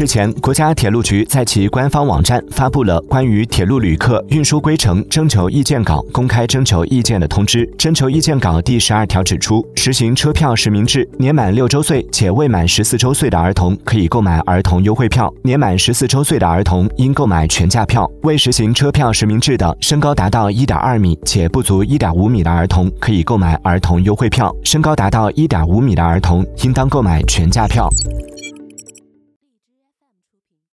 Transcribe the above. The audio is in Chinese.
日前国家铁路局在其官方网站发布了关于铁路旅客运输规程征求意见稿公开征求意见的通知征求意见稿第十二条指出实行车票实名制年满六周岁且未满十四周岁的儿童可以购买儿童优惠票。年满十四周岁的儿童应购买全价票。未实行车票实名制的身高达到一点二米且不足一点五米的儿童可以购买儿童优惠票。身高达到一点五米的儿童应当购买全价票。